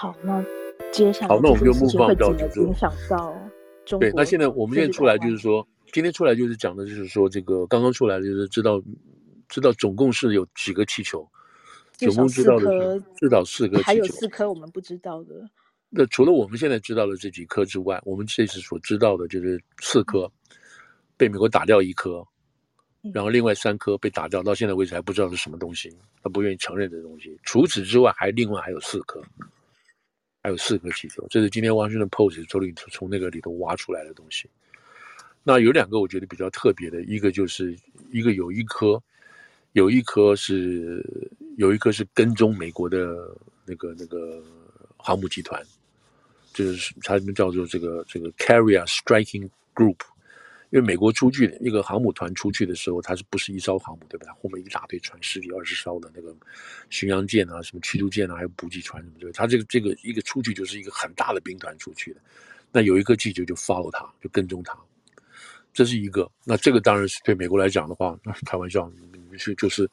好，那接下来好，那我们就目放到影响到中国。对，那现在我们现在出来就是说，今天出来就是讲的就是说，这个刚刚出来的就是知道知道总共是有几个气球，总共知道的至少四个气球，还有四颗我们不知道的。那除了我们现在知道的这几颗之外，我们这次所知道的就是四颗被美国打掉一颗。然后另外三颗被打掉，到现在为止还不知道是什么东西，他不愿意承认这东西。除此之外，还另外还有四颗，还有四颗气球，这是今天《Washington Post》从里从那个里头挖出来的东西。那有两个我觉得比较特别的，一个就是一个有一颗，有一颗是有一颗是跟踪美国的那个那个航母集团，就是他们叫做这个这个 Carrier Striking Group。因为美国出去的一个航母团出去的时候，它是不是一艘航母，对不对？后面一大堆船，十几二十艘的那个巡洋舰啊，什么驱逐舰啊，还有补给船什么的。它这个这个一个出去就是一个很大的兵团出去的。那有一个记者就 follow 他，就跟踪他，这是一个。那这个当然是对美国来讲的话，那开玩笑，就就是。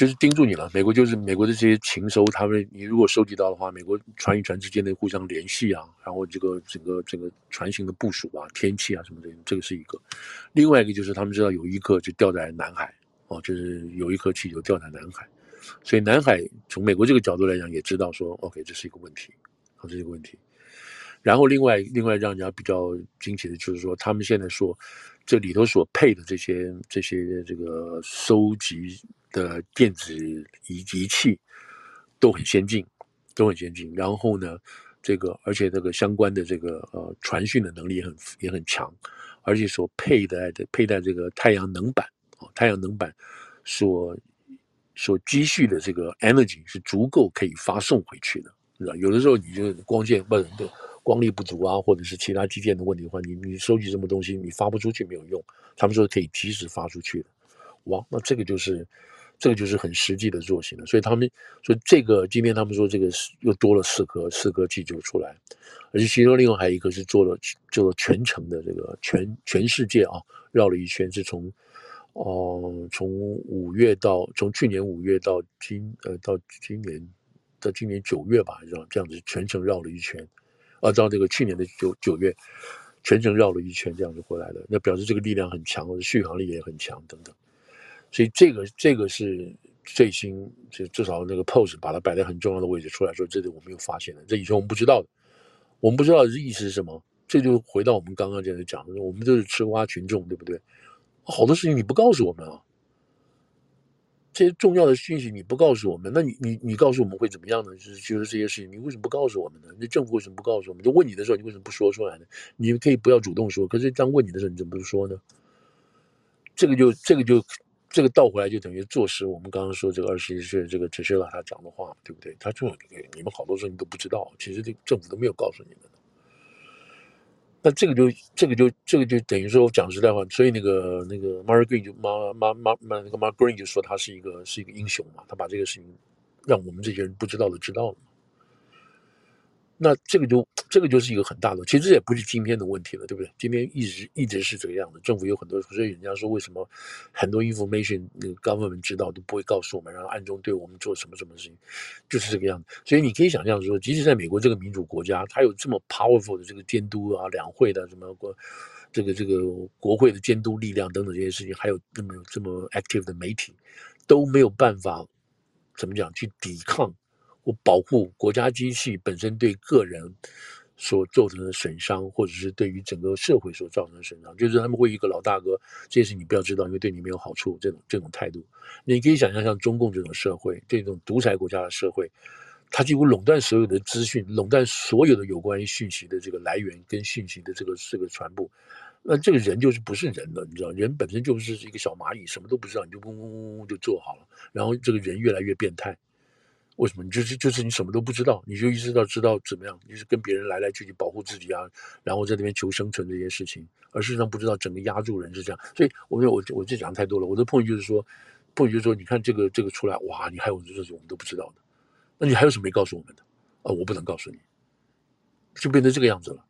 就是盯住你了，美国就是美国的这些情收，他们你如果收集到的话，美国船与船之间的互相联系啊，然后这个整个整个船型的部署啊、天气啊什么的，这个是一个。另外一个就是他们知道有一颗就掉在南海哦，就是有一颗气球掉在南海，所以南海从美国这个角度来讲也知道说，OK，这是一个问题，啊，这是一个问题。然后另外另外让人家比较惊奇的就是说，他们现在说这里头所配的这些这些这个收集。的电子仪仪器都很先进，都很先进。然后呢，这个而且这个相关的这个呃传讯的能力也很也很强，而且所佩戴的佩戴这个太阳能板啊，太阳能板所所积蓄的这个 energy 是足够可以发送回去的，是吧？有的时候你就光线不能够，光力不足啊，或者是其他基建的问题的话，你你收集什么东西，你发不出去没有用。他们说可以及时发出去的，哇，那这个就是。这个就是很实际的作型了，所以他们说这个今天他们说这个又多了四颗四颗气球出来，而且其中另外还有一个是做了做了全程的这个全全世界啊绕了一圈，是从哦、从五月到从去年五月到今呃到今年到今年九月吧，这样这样子全程绕了一圈，啊到这个去年的九九月全程绕了一圈这样子回来的，那表示这个力量很强，续航力也很强等等。所以这个这个是最新，就至少那个 pose 把它摆在很重要的位置出来说，这里我们又发现了，这以前我们不知道的，我们不知道的意思是什么？这就回到我们刚刚这样讲的，我们都是吃瓜群众，对不对？好多事情你不告诉我们啊，这些重要的讯息你不告诉我们，那你你你告诉我们会怎么样呢？就是就是这些事情，你为什么不告诉我们呢？那政府为什么不告诉我们？就问你的时候，你为什么不说出来呢？你可以不要主动说，可是当问你的时候，你怎么不说呢？这个就这个就。这个倒回来就等于坐实我们刚刚说这个二十一岁这个哲学老他讲的话，对不对？他就你们好多事你都不知道，其实这政府都没有告诉你们。那这个就这个就这个就等于说我讲实在话，所以那个那个 Mark Green 就妈妈妈妈那个 Mark Green 就说他是一个是一个英雄嘛，他把这个事情让我们这些人不知道的知道了。那这个就这个就是一个很大的，其实也不是今天的问题了，对不对？今天一直一直是这个样子，政府有很多，所以人家说为什么很多 information 那个 government 知道都不会告诉我们，然后暗中对我们做什么什么事情，就是这个样子。所以你可以想象说，即使在美国这个民主国家，它有这么 powerful 的这个监督啊、两会的什么国这个这个国会的监督力量等等这些事情，还有这么这么 active 的媒体，都没有办法怎么讲去抵抗。我保护国家机器本身对个人所造成的损伤，或者是对于整个社会所造成的损伤，就是他们会一个老大哥，这些事你不要知道，因为对你没有好处。这种这种态度，你可以想象，像中共这种社会，这种独裁国家的社会，它几乎垄断所有的资讯，垄断所有的有关于讯息的这个来源跟讯息的这个这个传播。那这个人就是不是人了，你知道，人本身就是一个小蚂蚁，什么都不知道，你就嗡嗡嗡嗡就做好了，然后这个人越来越变态。为什么？你就是就是你什么都不知道，你就一直到知道怎么样，就是跟别人来来去去保护自己啊，然后在那边求生存这些事情，而事实上不知道整个压住人是这样。所以我我我这讲太多了。我的朋友就是说，point 就是说，你看这个这个出来，哇，你还有这种我们都不知道的，那你还有什么没告诉我们的？啊，我不能告诉你，就变成这个样子了。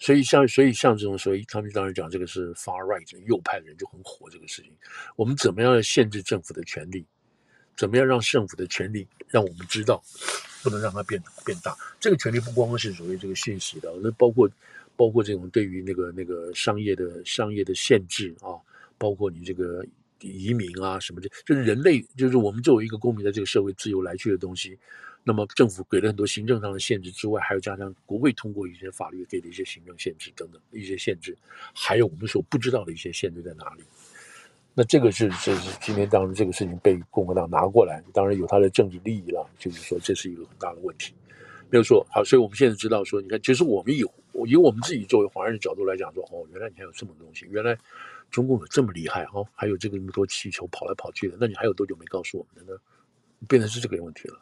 所以像所以像这种，所以他们当然讲这个是 far right 右派的人就很火这个事情。我们怎么样限制政府的权利？怎么样让政府的权力让我们知道，不能让它变变大。这个权力不光是所谓这个信息的，那包括包括这种对于那个那个商业的商业的限制啊，包括你这个移民啊什么的，就是人类就是我们作为一个公民在这个社会自由来去的东西。那么政府给了很多行政上的限制之外，还有加上国会通过一些法律给的一些行政限制等等一些限制，还有我们所不知道的一些限制在哪里？那这个是这是今天当然这个事情被共和党拿过来，当然有他的政治利益了，就是说这是一个很大的问题，没有错。好，所以我们现在知道说，你看，其实我们以以我们自己作为华人的角度来讲说，哦，原来你还有这么多东西，原来中共有这么厉害哦，还有这个那么多气球跑来跑去的，那你还有多久没告诉我们的呢？变成是这个问题了。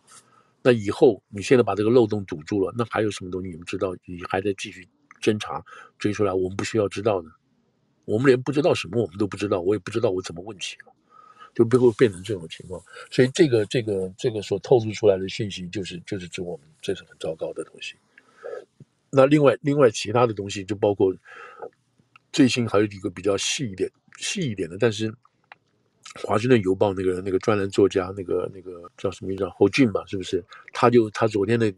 那以后你现在把这个漏洞堵住了，那还有什么东西你们知道？你还在继续侦查追出来？我们不需要知道呢？我们连不知道什么我们都不知道，我也不知道我怎么问起了，就最后变成这种情况。所以这个这个这个所透露出来的信息，就是就是指我们这是很糟糕的东西。那另外另外其他的东西，就包括最新还有一个比较细一点细一点的，但是华盛顿邮报那个那个专栏作家那个那个叫什么名字？侯俊吧，是不是？他就他昨天的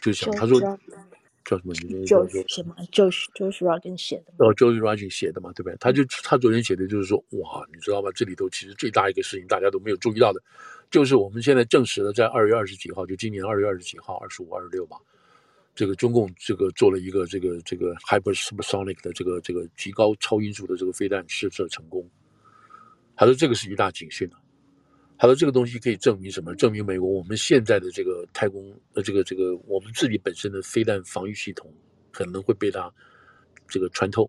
就想他说。叫什么名字？叫什么？Josh Josh Rogan 写的。哦，Josh Rogan 写的嘛，对不对？他就他昨天写的就是说，哇，你知道吗？这里头其实最大一个事情，大家都没有注意到的，就是我们现在证实了，在二月二十几号，就今年二月二十几号，二十五、二十六嘛，这个中共这个做了一个这个这个 hypersonic 的这个这个极高超音速的这个飞弹试射成功。他说这个是一大警讯啊。他说：“这个东西可以证明什么？证明美国我们现在的这个太空呃，这个这个我们自己本身的飞弹防御系统可能会被它这个穿透。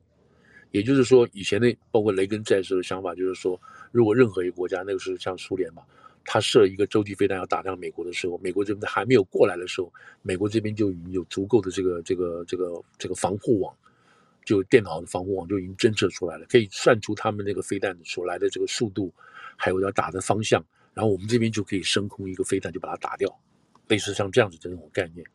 也就是说，以前的包括雷根在时的想法，就是说，如果任何一个国家，那个时候像苏联嘛，他射一个洲际飞弹要打向美国的时候，美国这边还没有过来的时候，美国这边就已经有足够的这个这个这个这个防护网，就电脑的防护网就已经侦测出来了，可以算出他们那个飞弹所来的这个速度，还有要打的方向。”然后我们这边就可以升空一个飞弹，就把它打掉，类似像这样子的这种概念。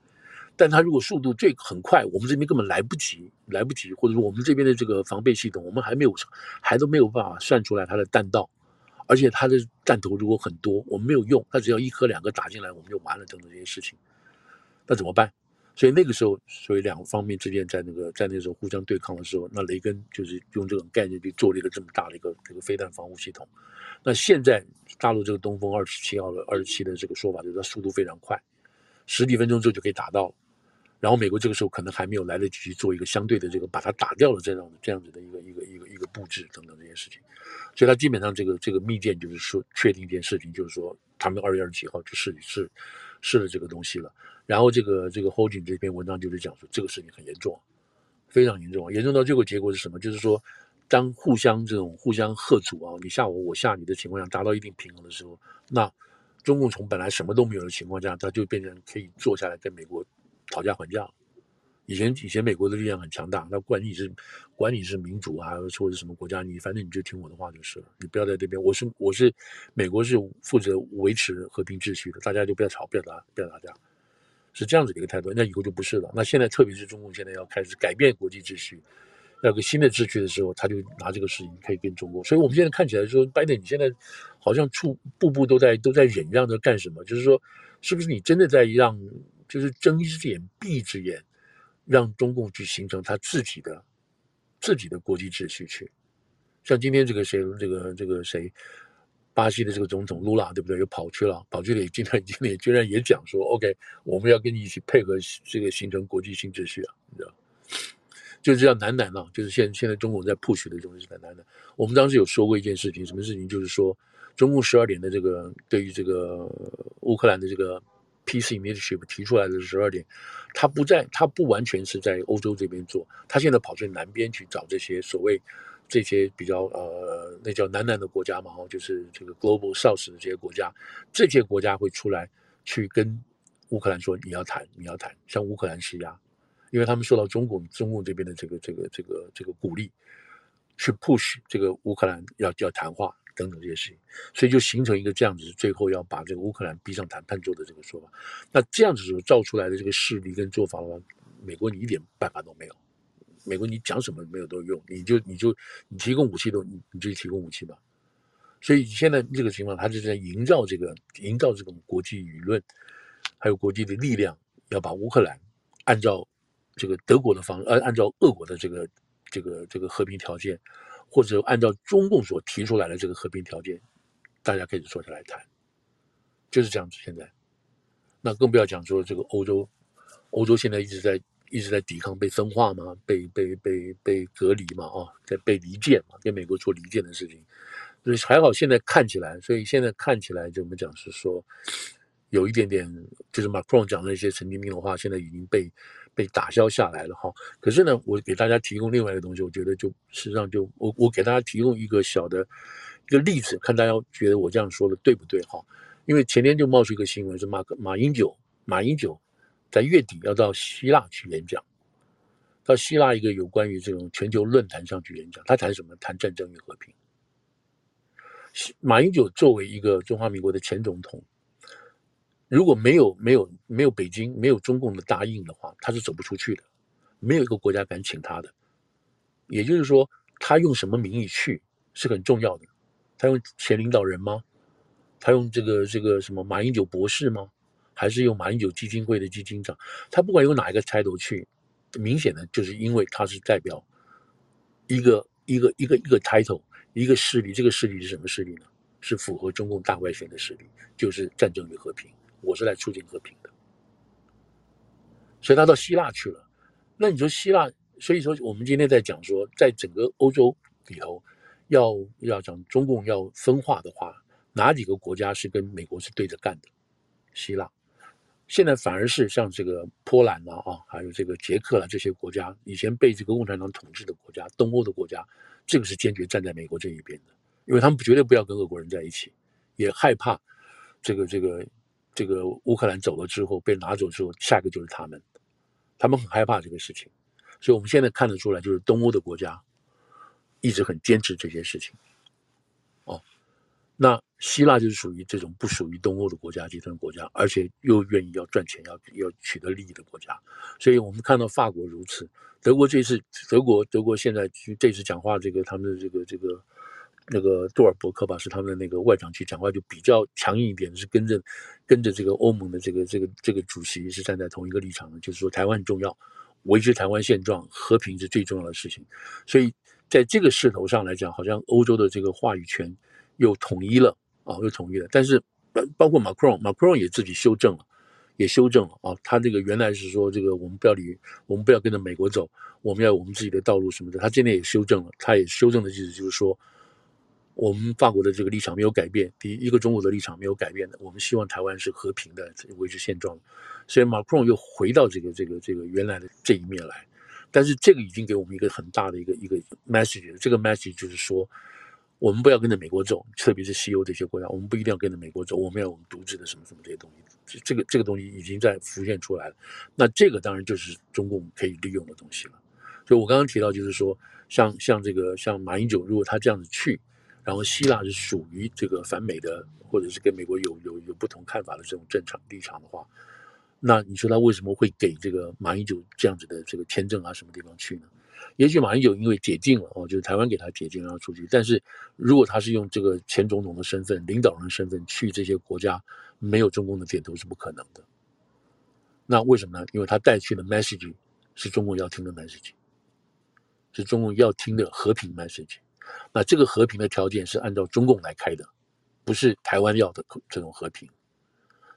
但它如果速度最很快，我们这边根本来不及，来不及，或者说我们这边的这个防备系统，我们还没有，还都没有办法算出来它的弹道，而且它的弹头如果很多，我们没有用，它只要一颗两个打进来，我们就完了，等等这些事情，那怎么办？所以那个时候，所以两个方面之间在那个在那时候互相对抗的时候，那雷根就是用这种概念去做了一个这么大的一个这个飞弹防护系统。那现在大陆这个东风二十七号的二十七的这个说法，就是它速度非常快，十几分钟之后就可以打到。然后美国这个时候可能还没有来得及去做一个相对的这个把它打掉了这样的这样子的一个一个一个一个布置等等这些事情。所以它基本上这个这个密件就是说确定一件事情，就是说他们二月二十七号就试试试了这个东西了。然后这个这个 Holding 这篇文章就是讲说这个事情很严重，非常严重，严重到最后结果是什么？就是说。当互相这种互相贺阻啊，你吓我，我吓你的情况下达到一定平衡的时候，那中共从本来什么都没有的情况下，它就变成可以坐下来跟美国讨价还价了。以前以前美国的力量很强大，那管你是管你是民主啊，或者什么国家，你反正你就听我的话就是了，你不要在这边。我是我是美国是负责维持和平秩序的，大家就不要吵，不要打，不要打架，是这样子的一个态度。那以后就不是了。那现在特别是中共现在要开始改变国际秩序。要个新的秩序的时候，他就拿这个事情可以跟中国。所以我们现在看起来说，拜登你现在好像处步步都在都在忍让着干什么？就是说，是不是你真的在让，就是睁一只眼闭一只眼，让中共去形成他自己的自己的国际秩序去？像今天这个谁，这个这个谁，巴西的这个总统卢拉，对不对？又跑去了，跑去了，今天今天也 居然也讲说，OK，我们要跟你一起配合这个形成国际新秩序啊，你知道？就是叫南南啊，就是现现在中国在 push 的这种是南南的。我们当时有说过一件事情，什么事情？就是说，中共十二点的这个对于这个乌克兰的这个 peace initiative 提出来的十二点，他不在，他不完全是在欧洲这边做，他现在跑去南边去找这些所谓这些比较呃，那叫南南的国家嘛，哈，就是这个 global south 的这些国家，这些国家会出来去跟乌克兰说你要谈，你要谈，向乌克兰施压。因为他们受到中共中共这边的这个这个这个这个鼓励，去 push 这个乌克兰要要谈话等等这些事情，所以就形成一个这样子，最后要把这个乌克兰逼上谈判桌的这个说法。那这样子所造出来的这个势力跟做法的话，美国你一点办法都没有。美国你讲什么没有都用，你就你就你提供武器都你你就提供武器吧。所以现在这个情况，他就在营造这个营造这种国际舆论，还有国际的力量，要把乌克兰按照这个德国的方，呃，按照俄国的这个这个这个和平条件，或者按照中共所提出来的这个和平条件，大家可以坐下来谈，就是这样子。现在，那更不要讲说这个欧洲，欧洲现在一直在一直在抵抗被分化嘛，被被被被隔离嘛，啊，在被离间嘛，跟美国做离间的事情。所以还好，现在看起来，所以现在看起来，就我们讲是说，有一点点，就是 Macron 讲的那些神经病的话，现在已经被被打消下来了哈。可是呢，我给大家提供另外一个东西，我觉得就实际上就我我给大家提供一个小的一个例子，看大家觉得我这样说的对不对哈？因为前天就冒出一个新闻，是马克马英九马英九在月底要到希腊去演讲，到希腊一个有关于这种全球论坛上去演讲，他谈什么？谈战争与和平。马英九作为一个中华民国的前总统，如果没有没有没有北京没有中共的答应的话，他是走不出去的。没有一个国家敢请他的。也就是说，他用什么名义去是很重要的。他用前领导人吗？他用这个这个什么马英九博士吗？还是用马英九基金会的基金长？他不管用哪一个 title 去，明显的就是因为他是代表一个一个一个一个 title。一个势力，这个势力是什么势力呢？是符合中共大外宣的势力，就是战争与和平。我是来促进和平的，所以他到希腊去了。那你说希腊，所以说我们今天在讲说，在整个欧洲里头，要要讲中共要分化的话，哪几个国家是跟美国是对着干的？希腊。现在反而是像这个波兰啊啊，还有这个捷克啊这些国家，以前被这个共产党统治的国家，东欧的国家。这个是坚决站在美国这一边的，因为他们绝对不要跟俄国人在一起，也害怕这个这个这个乌克兰走了之后被拿走之后，下一个就是他们，他们很害怕这个事情，所以我们现在看得出来，就是东欧的国家一直很坚持这些事情。哦，那希腊就是属于这种不属于东欧的国家，集团国家，而且又愿意要赚钱、要要取得利益的国家，所以我们看到法国如此。德国这次，德国德国现在去这次讲话，这个他们的这个这个那个杜尔伯克吧，是他们的那个外长去讲话，就比较强硬一点，是跟着跟着这个欧盟的这个这个这个主席是站在同一个立场的，就是说台湾很重要，维持台湾现状，和平是最重要的事情。所以在这个势头上来讲，好像欧洲的这个话语权又统一了啊，又统一了。但是包括马克龙，马克龙也自己修正了。也修正了啊，他这个原来是说这个我们不要理，我们不要跟着美国走，我们要有我们自己的道路什么的。他今天也修正了，他也修正的意思就是说，我们法国的这个立场没有改变，第一，个中国的立场没有改变的，我们希望台湾是和平的，维持现状。所以马克龙又回到这个这个这个原来的这一面来，但是这个已经给我们一个很大的一个一个 message，这个 message 就是说，我们不要跟着美国走，特别是西欧这些国家，我们不一定要跟着美国走，我们要我们独自的什么什么这些东西。这个这个东西已经在浮现出来了，那这个当然就是中共可以利用的东西了。所以我刚刚提到，就是说，像像这个像马英九，如果他这样子去，然后希腊是属于这个反美的，或者是跟美国有有有不同看法的这种正常立场的话，那你说他为什么会给这个马英九这样子的这个签证啊，什么地方去呢？也许马英九因为解禁了哦，就是台湾给他解禁让他出去。但是如果他是用这个前总统的身份、领导人身份去这些国家，没有中共的点头是不可能的。那为什么呢？因为他带去的 message 是中共要听的 message，是中共要听的和平 message。那这个和平的条件是按照中共来开的，不是台湾要的这种和平。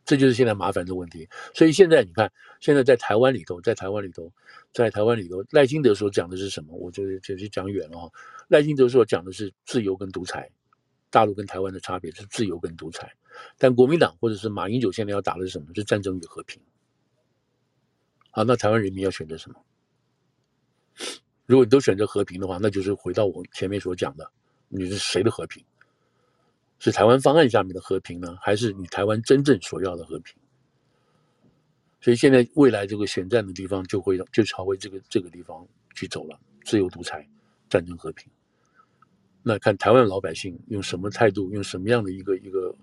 这就是现在麻烦的问题，所以现在你看，现在在台湾里头，在台湾里头，在台湾里头，赖清德所讲的是什么？我就就就讲远了哈。赖清德所讲的是自由跟独裁，大陆跟台湾的差别是自由跟独裁，但国民党或者是马英九现在要打的是什么？是战争与和平。好，那台湾人民要选择什么？如果你都选择和平的话，那就是回到我前面所讲的，你是谁的和平？是台湾方案下面的和平呢，还是你台湾真正所要的和平？所以现在未来这个选战的地方就会就朝为这个这个地方去走了，自由独裁、战争和平。那看台湾老百姓用什么态度，用什么样的一个一个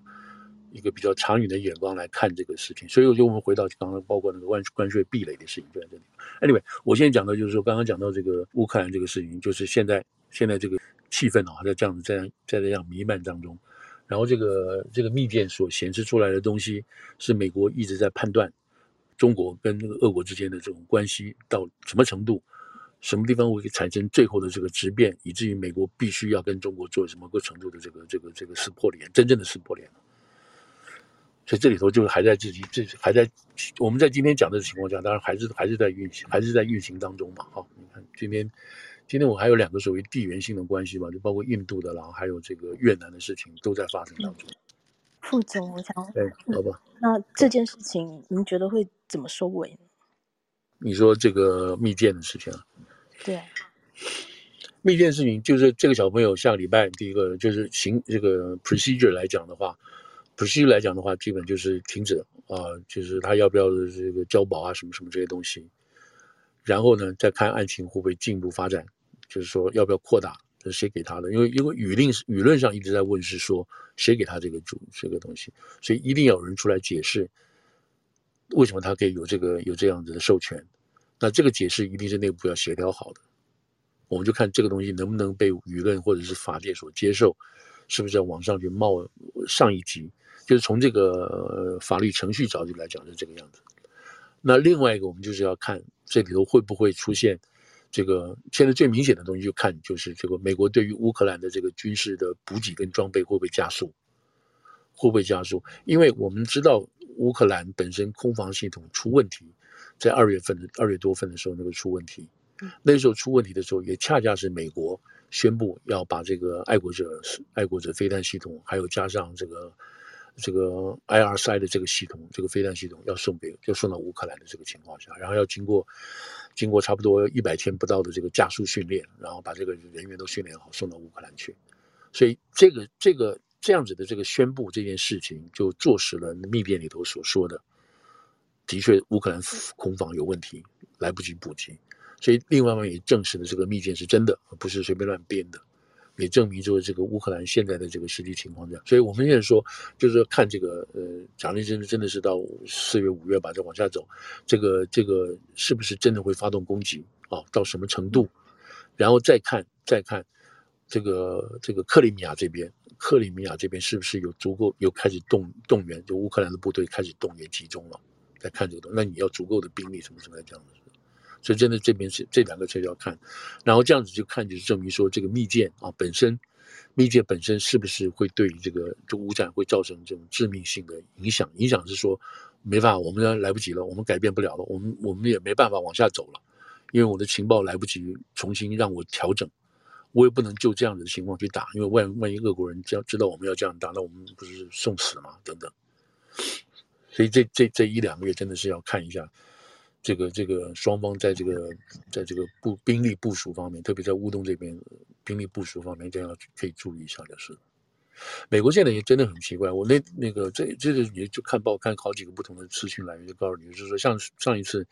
一个比较长远的眼光来看这个事情。所以我就我们回到刚刚包括那个关关税壁垒的事情就在这里。Anyway，我现在讲的就是说，刚刚讲到这个乌克兰这个事情，就是现在现在这个。气氛啊，在这样子在在这样弥漫当中，然后这个这个密件所显示出来的东西，是美国一直在判断中国跟那个俄国之间的这种关系到什么程度，什么地方会产生最后的这个质变，以至于美国必须要跟中国做什么个程度的这个这个这个撕破脸，真正的撕破脸。所以这里头就是还在自己这还在我们在今天讲的情况下，当然还是还是在运行，还是在运行当中嘛。好，你看今天。今天我还有两个所谓地缘性的关系吧，就包括印度的然后，还有这个越南的事情都在发生当中。副总，我想，对，好吧。那这件事情您觉得会怎么收尾呢？你说这个密件的事情啊？对，密件事情就是这个小朋友下个礼拜第一个就是行这个 procedure 来讲的话，procedure 来讲的话，基本就是停止啊、就是他要不要这个交保啊，什么什么这些东西，然后呢，再看案情会不会进一步发展。就是说，要不要扩大？这谁给他的？因为因为舆论舆论上一直在问，是说谁给他这个主这个东西，所以一定要有人出来解释，为什么他可以有这个有这样子的授权。那这个解释一定是内部要协调好的。我们就看这个东西能不能被舆论或者是法界所接受，是不是要往上去冒上一级？就是从这个法律程序角度来讲是这个样子。那另外一个，我们就是要看这里头会不会出现。这个现在最明显的东西就看就是这个美国对于乌克兰的这个军事的补给跟装备会不会加速，会不会加速？因为我们知道乌克兰本身空防系统出问题，在二月份的二月多份的时候那个出问题，那时候出问题的时候也恰恰是美国宣布要把这个爱国者爱国者飞弹系统，还有加上这个。这个 IRSI 的这个系统，这个飞弹系统要送给，要送到乌克兰的这个情况下，然后要经过，经过差不多一百天不到的这个加速训练，然后把这个人员都训练好，送到乌克兰去。所以这个这个这样子的这个宣布这件事情，就坐实了密电里头所说的，的确乌克兰空防有问题，来不及补给。所以另外一方面也证实了这个密件是真的，不是随便乱编的。也证明就是这个乌克兰现在的这个实际情况这样，所以我们现在说，就是看这个呃，假如真的真的是到四月五月吧，再往下走，这个这个是不是真的会发动攻击啊？到什么程度？然后再看再看这个这个克里米亚这边，克里米亚这边是不是有足够有开始动动员，就乌克兰的部队开始动员集中了？再看这个东西，那你要足够的兵力什么什么来这样子。所以真的这边是这两个车要看，然后这样子就看就是证明说这个密件啊本身，密件本身是不是会对这个这乌战会造成这种致命性的影响？影响是说没办法，我们要来不及了，我们改变不了了，我们我们也没办法往下走了，因为我的情报来不及重新让我调整，我也不能就这样子的情况去打，因为万万一俄国人知知道我们要这样打，那我们不是送死吗？等等，所以这这这一两个月真的是要看一下。这个这个双方在这个在这个部兵力部署方面，特别在乌东这边兵力部署方面，一定要可以注意一下就是。美国现在也真的很奇怪，我那那个这这个你就看报看好几个不同的资讯来源，就告诉你，就是说像上一次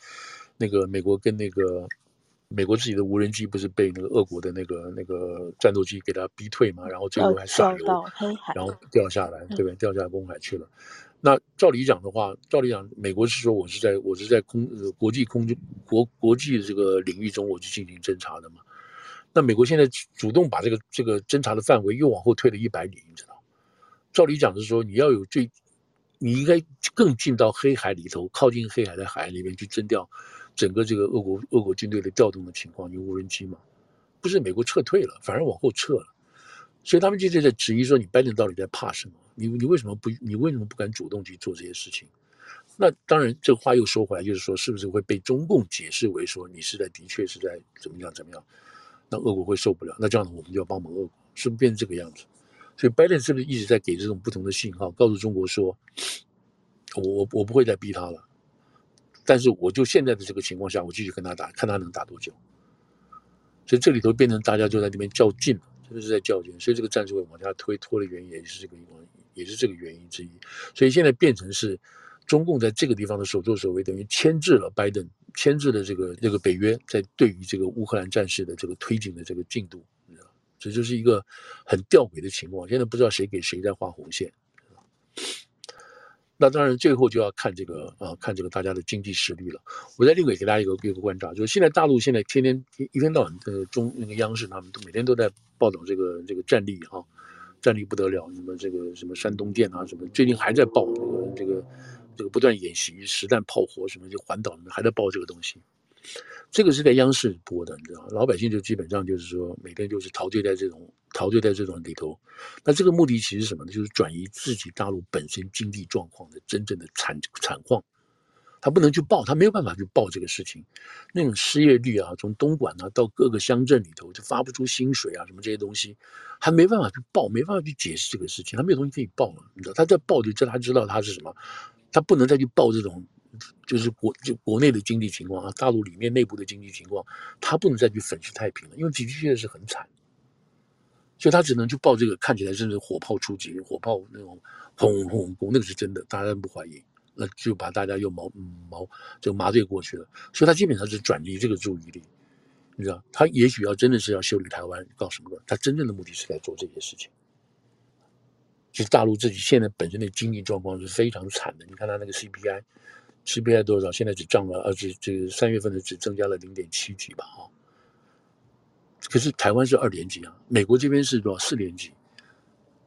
那个美国跟那个美国自己的无人机不是被那个俄国的那个那个战斗机给它逼退嘛，然后最后还撒油，然后掉下来，对不对？掉下来公海去了。那照理讲的话，照理讲，美国是说我是在我是在空呃国际空中国国际这个领域中，我去进行侦查的嘛。那美国现在主动把这个这个侦查的范围又往后退了一百里，你知道？照理讲的是说你要有最，你应该更进到黑海里头，靠近黑海的海岸里面去侦调整个这个俄国俄国军队的调动的情况，用无人机嘛？不是美国撤退了，反而往后撤了，所以他们就在质疑说，你拜登到底在怕什么？你你为什么不你为什么不敢主动去做这些事情？那当然，这话又说回来，就是说，是不是会被中共解释为说你是在的确是在怎么样怎么样？那俄国会受不了，那这样子我们就要帮忙俄国，是不是变成这个样子？所以拜登是不是一直在给这种不同的信号，告诉中国说，我我我不会再逼他了，但是我就现在的这个情况下，我继续跟他打，看他能打多久。所以这里头变成大家就在那边较劲，就是在较劲，所以这个战术会往下推，拖的原因也是这个原因。也是这个原因之一，所以现在变成是中共在这个地方的所作所为，等于牵制了拜登，牵制了这个这个北约在对于这个乌克兰战事的这个推进的这个进度，这就是一个很吊诡的情况。现在不知道谁给谁在画红线。那当然最后就要看这个啊，看这个大家的经济实力了。我在另外给大家一个一个观察，就是现在大陆现在天天一天到晚的中那个央视他们都每天都在报道这个这个战力哈、啊，战力不得了，什么这个什么山东舰啊，什么最近还在报这个这个这个不断演习实弹炮火什么就环岛还在报这个东西。这个是在央视播的，你知道？老百姓就基本上就是说，每天就是陶醉在这种陶醉在这种里头。那这个目的其实什么呢？就是转移自己大陆本身经济状况的真正的惨惨况。他不能去报，他没有办法去报这个事情。那种失业率啊，从东莞啊到各个乡镇里头就发不出薪水啊，什么这些东西，还没办法去报，没办法去解释这个事情，他没有东西可以报了。你知道，他在报就叫他知道他是什么，他不能再去报这种。就是国就国内的经济情况啊，大陆里面内部的经济情况，他不能再去粉饰太平了，因为的确现在是很惨，所以他只能去报这个看起来真是火炮出击，火炮那种轰轰轰，那个是真的，大家不怀疑，那就把大家又毛毛就麻醉过去了，所以他基本上是转移这个注意力，你知道，他也许要真的是要修理台湾，搞什么的，他真正的目的是在做这些事情。其实大陆自己现在本身的经济状况是非常惨的，你看他那个 CPI。CPI 多少？现在只涨了，而且这个三月份的只增加了零点七几吧，哈。可是台湾是二点几啊，美国这边是多少？四点几。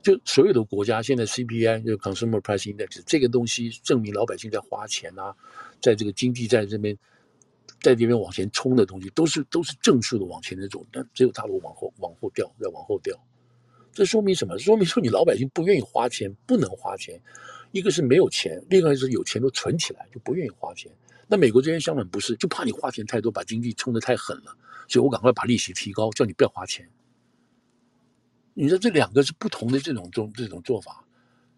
就所有的国家现在 CPI 就 Consumer Price Index 这个东西证明老百姓在花钱啊，在这个经济在这边在这边往前冲的东西都是都是正数的往前的走，但只有大陆往后往后掉，再往后掉。这说明什么？说明说你老百姓不愿意花钱，不能花钱。一个是没有钱，另外是有钱都存起来，就不愿意花钱。那美国这边相反不是，就怕你花钱太多，把经济冲得太狠了，所以我赶快把利息提高，叫你不要花钱。你说这两个是不同的这种这种这种做法，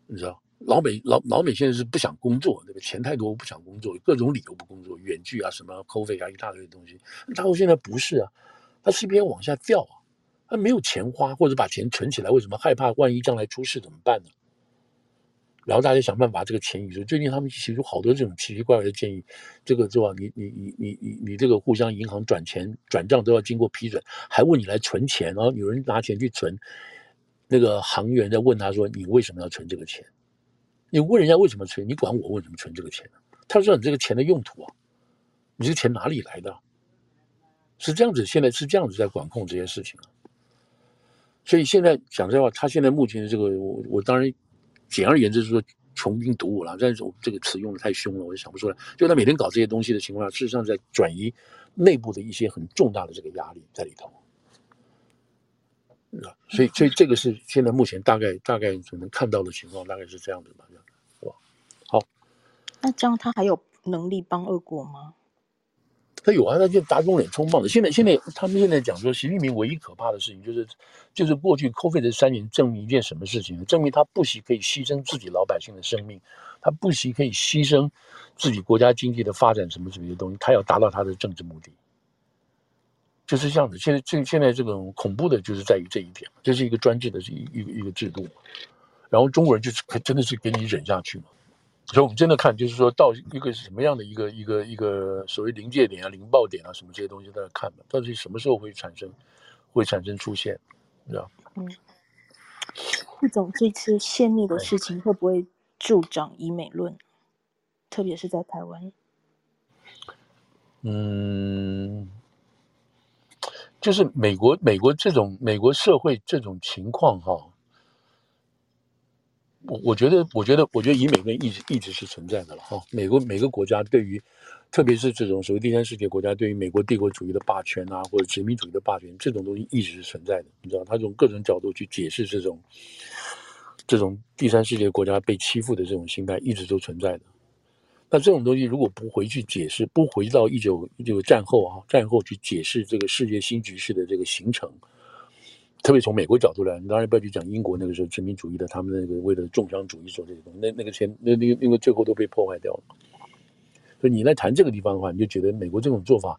你知道，老美老老美现在是不想工作，那个钱太多不想工作，各种理由不工作，远距啊什么 COVID 啊一大堆东西。大陆现在不是啊，他 CPI 往下掉啊，他没有钱花，或者把钱存起来，为什么害怕万一将来出事怎么办呢？然后大家想办法这个钱移出。最近他们提出好多这种奇奇怪怪的建议，这个是吧？你你你你你你这个互相银行转钱转账都要经过批准，还问你来存钱，然后有人拿钱去存，那个行员在问他说：“你为什么要存这个钱？”你问人家为什么存，你管我为什么存这个钱？他说：“你这个钱的用途啊，你这钱哪里来的？”是这样子，现在是这样子在管控这些事情啊。所以现在讲实话，他现在目前的这个，我我当然。简而言之，就是说穷兵黩武了。但是我这个词用的太凶了，我就想不出来。就他每天搞这些东西的情况下，事实上在转移内部的一些很重大的这个压力在里头。啊所以，所以这个是现在目前大概大概所能看到的情况，大概是这样子吧，是吧？好，那这样他还有能力帮俄国吗？他有啊，他就打肿脸充胖子。现在，现在他们现在讲说，习近平唯一可怕的事情就是，就是过去 COVID 的三年证明一件什么事情？证明他不惜可以牺牲自己老百姓的生命，他不惜可以牺牲自己国家经济的发展，什么什么的东西，他要达到他的政治目的，就是这样子。现在这现在这种恐怖的就是在于这一点，这是一个专制的一一个一个制度，然后中国人就是可真的是给你忍下去嘛。所以，我们真的看，就是说到一个什么样的一个一个一个所谓临界点啊、临爆点啊，什么这些东西都在看嘛。到底什么时候会产生，会产生出现，知道？嗯，副总，这次泄密的事情会不会助长以美论？特别是在台湾。嗯，就是美国，美国这种美国社会这种情况哈。我我觉得，我觉得，我觉得以美论一直一直是存在的了哈。美国每个国家对于，特别是这种所谓第三世界国家，对于美国帝国主义的霸权啊，或者殖民主义的霸权，这种东西一直是存在的。你知道，他从各种角度去解释这种这种第三世界国家被欺负的这种心态，一直都存在的。那这种东西如果不回去解释，不回到一九一九战后啊，战后去解释这个世界新局势的这个形成。特别从美国角度来，你当然不要去讲英国那个时候殖民主义的，他们那个为了重商主义做这些东西，那那个钱，那那个因为最后都被破坏掉了。所以你来谈这个地方的话，你就觉得美国这种做法，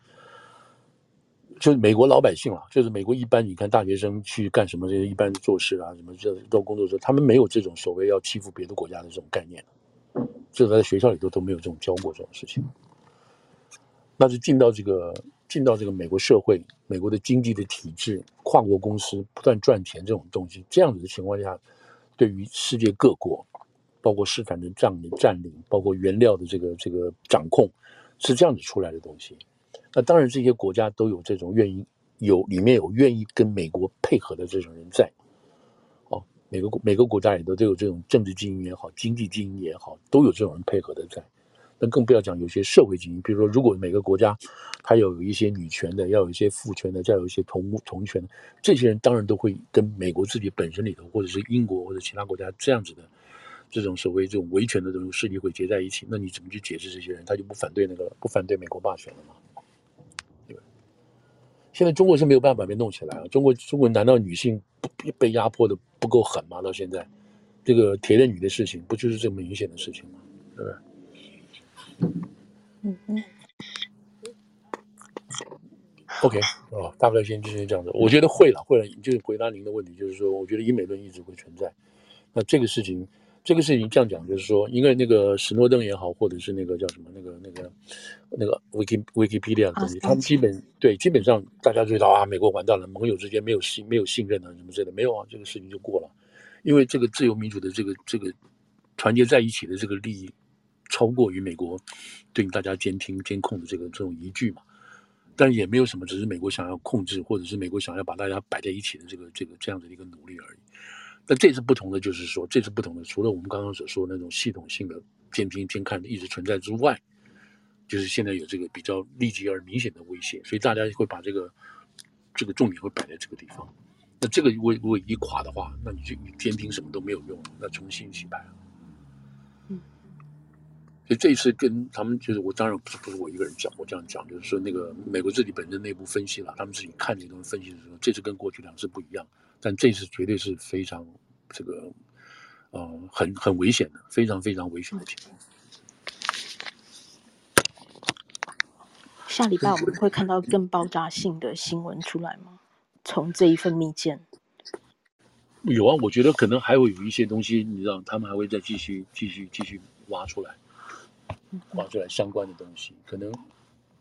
就是美国老百姓啊，就是美国一般，你看大学生去干什么这些一般做事啊，什么这到工作的时候，他们没有这种所谓要欺负别的国家的这种概念，这在学校里头都没有这种教过这种事情。那是进到这个。进到这个美国社会，美国的经济的体制，跨国公司不断赚钱这种东西，这样子的情况下，对于世界各国，包括市场的占领、占领，包括原料的这个这个掌控，是这样子出来的东西。那当然，这些国家都有这种愿意有里面有愿意跟美国配合的这种人在。哦，每个每个国家也都都有这种政治精英也好，经济精英也好，都有这种人配合的在。那更不要讲有些社会精英，比如说，如果每个国家它有一些女权的，要有一些父权的，再有一些同同权的，这些人当然都会跟美国自己本身里头，或者是英国或者其他国家这样子的这种所谓这种维权的这种势力会结在一起。那你怎么去解释这些人？他就不反对那个不反对美国霸权了吗？现在中国是没有办法被弄起来啊！中国中国难道女性不被压迫的不够狠吗？到现在，这个铁链女的事情不就是这么明显的事情吗？对不对？嗯嗯。OK 哦，大概先就是这样子。我觉得会了，会了。就是回答您的问题，就是说，我觉得以美论一直会存在。那这个事情。这个事情这样讲，就是说，因为那个史诺登也好，或者是那个叫什么那个那个那个 Wiki Wikipedia 的东西，他们基本对基本上大家知道啊，美国完蛋了，盟友之间没有信没有信任啊，什么之类的，没有啊，这个事情就过了，因为这个自由民主的这个这个团结在一起的这个利益，超过于美国对大家监听监控的这个这种依据嘛，但也没有什么，只是美国想要控制，或者是美国想要把大家摆在一起的这个这个这样的一个努力而已。那这次不同的就是说，这次不同的，除了我们刚刚所说那种系统性的监听监看一直存在之外，就是现在有这个比较立即而明显的威胁，所以大家会把这个这个重点会摆在这个地方。那这个如果如果一垮的话，那你就你监听什么都没有用了，那重新洗牌。嗯。所以这一次跟他们就是我当然不是不是我一个人讲，我这样讲就是说那个美国自己本身内部分析了，他们自己看这些东西分析的时候，这次跟过去两次不一样。但这次绝对是非常这个，呃，很很危险的，非常非常危险的情况。下礼拜我们会看到更爆炸性的新闻出来吗？从这一份密件？有啊，我觉得可能还会有一些东西，你知道，他们还会再继续继续继续挖出来，挖出来相关的东西，可能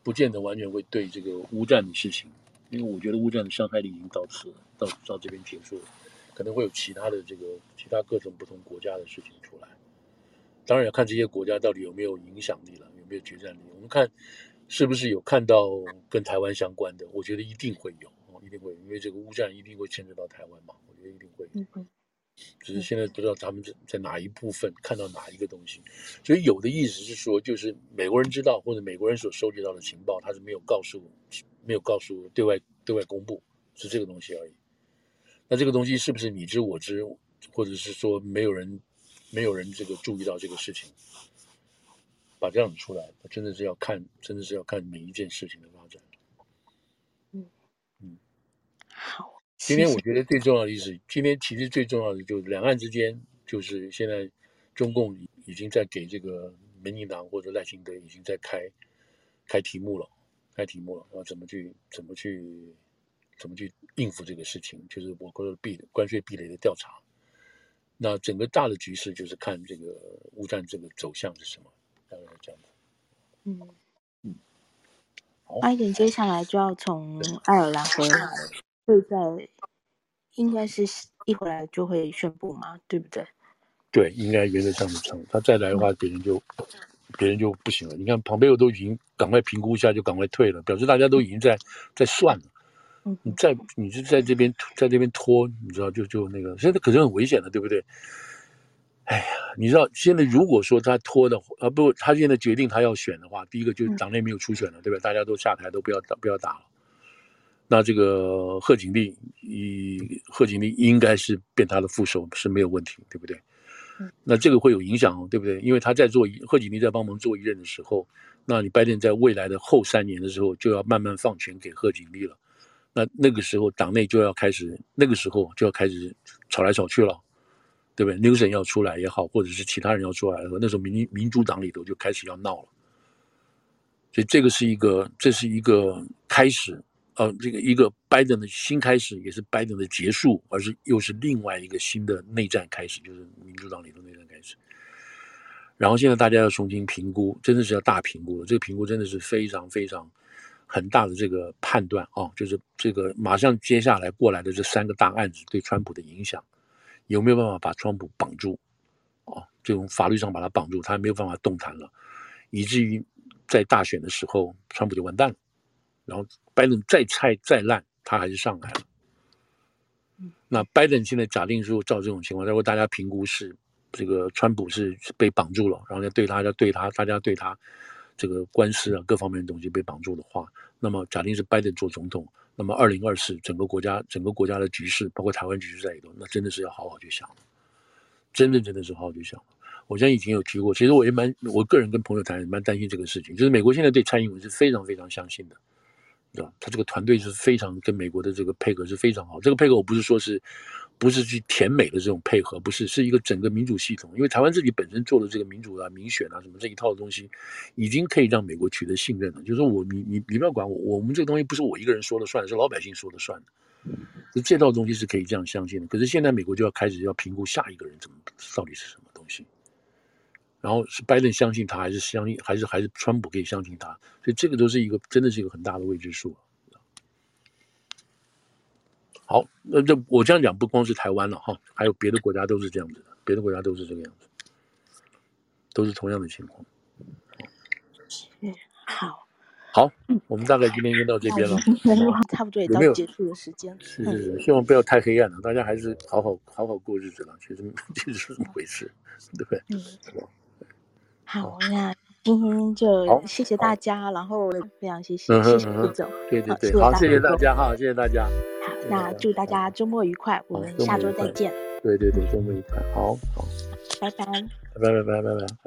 不见得完全会对这个乌战的事情。因为我觉得乌战的伤害力已经到此，到到这边结束了，可能会有其他的这个其他各种不同国家的事情出来。当然要看这些国家到底有没有影响力了，有没有决战力。我们看是不是有看到跟台湾相关的？我觉得一定会有，哦一定会有，因为这个乌战一定会牵扯到台湾嘛，我觉得一定会有。只是现在不知道他们在在哪一部分看到哪一个东西，所以有的意思是说，就是美国人知道或者美国人所收集到的情报，他是没有告诉，没有告诉对外对外公布，是这个东西而已。那这个东西是不是你知我知，或者是说没有人没有人这个注意到这个事情，把这样子出来，真的是要看，真的是要看每一件事情的发展。嗯嗯，好。今天我觉得最重要的意思，今天其实最重要的就是两岸之间，就是现在中共已经在给这个民进党或者赖清德已经在开开题目了，开题目了，要怎么去怎么去怎么去应付这个事情，就是我国的壁关税壁垒的调查。那整个大的局势就是看这个乌战这个走向是什么，大概是这样的。嗯嗯，好，拜登接下来就要从爱尔兰回来。会在，应该是一回来就会宣布嘛，对不对？对，应该原则上是这样。他再来的话，别人就别人就不行了。你看，庞佩奥都已经赶快评估一下，就赶快退了，表示大家都已经在在算了。嗯，你再你就在这边在这边拖，你知道就就那个，现在可是很危险的，对不对？哎呀，你知道现在如果说他拖的话，啊不，他现在决定他要选的话，第一个就是党内没有初选了，对吧？大家都下台，都不要打，不要打了。那这个贺锦丽，以贺锦丽应该是变他的副手是没有问题，对不对？那这个会有影响哦，对不对？因为他在做贺锦丽在帮忙做一任的时候，那你拜登在未来的后三年的时候就要慢慢放权给贺锦丽了。那那个时候党内就要开始，那个时候就要开始吵来吵去了，对不对？Newsom 要出来也好，或者是其他人要出来，那时候民民主党里头就开始要闹了。所以这个是一个，这是一个开始。呃，这个一个拜登的新开始，也是拜登的结束，而是又是另外一个新的内战开始，就是民主党里的内战开始。然后现在大家要重新评估，真的是要大评估了。这个评估真的是非常非常很大的这个判断啊，就是这个马上接下来过来的这三个大案子对川普的影响，有没有办法把川普绑住？啊，这种法律上把他绑住，他没有办法动弹了，以至于在大选的时候，川普就完蛋了。然后拜登再菜再烂，他还是上来了。那拜登现在假定说，照这种情况，如果大家评估是这个川普是被绑住了，然后要对他要对他，大家对他这个官司啊各方面的东西被绑住的话，那么假定是拜登做总统，那么二零二四整个国家整个国家的局势，包括台湾局势在里头，那真的是要好好去想，真的真的是好好去想。我现在以前有提过，其实我也蛮我个人跟朋友谈也蛮担心这个事情，就是美国现在对蔡英文是非常非常相信的。对吧？他这个团队是非常跟美国的这个配合是非常好。这个配合我不是说是，不是去甜美的这种配合，不是，是一个整个民主系统。因为台湾自己本身做的这个民主啊、民选啊什么这一套的东西，已经可以让美国取得信任了。就是我你你你不要管我，我们这个东西不是我一个人说了算，是老百姓说了算的。这套东西是可以这样相信的。可是现在美国就要开始要评估下一个人怎么到底是什么东西。然后是拜登相信他，还是相信，还是还是川普可以相信他？所以这个都是一个，真的是一个很大的未知数。好，那这我这样讲不光是台湾了哈，还有别的国家都是这样子的，别的国家都是这个样子，都是同样的情况。好，好，我们大概今天就到这边了，差不多也到结束的时间了。是是是，希望不要太黑暗了，大家还是好好好好过日子了。其实 其实是这么回事，对不对？嗯。好，那今天就谢谢大。家，然后非常谢谢谢谢顾总，对对对，好，谢谢大家，好，谢谢大家，好，那祝大家周末愉快，我们下周再见，对对对，周末愉快，好好，拜拜，拜拜拜拜拜拜。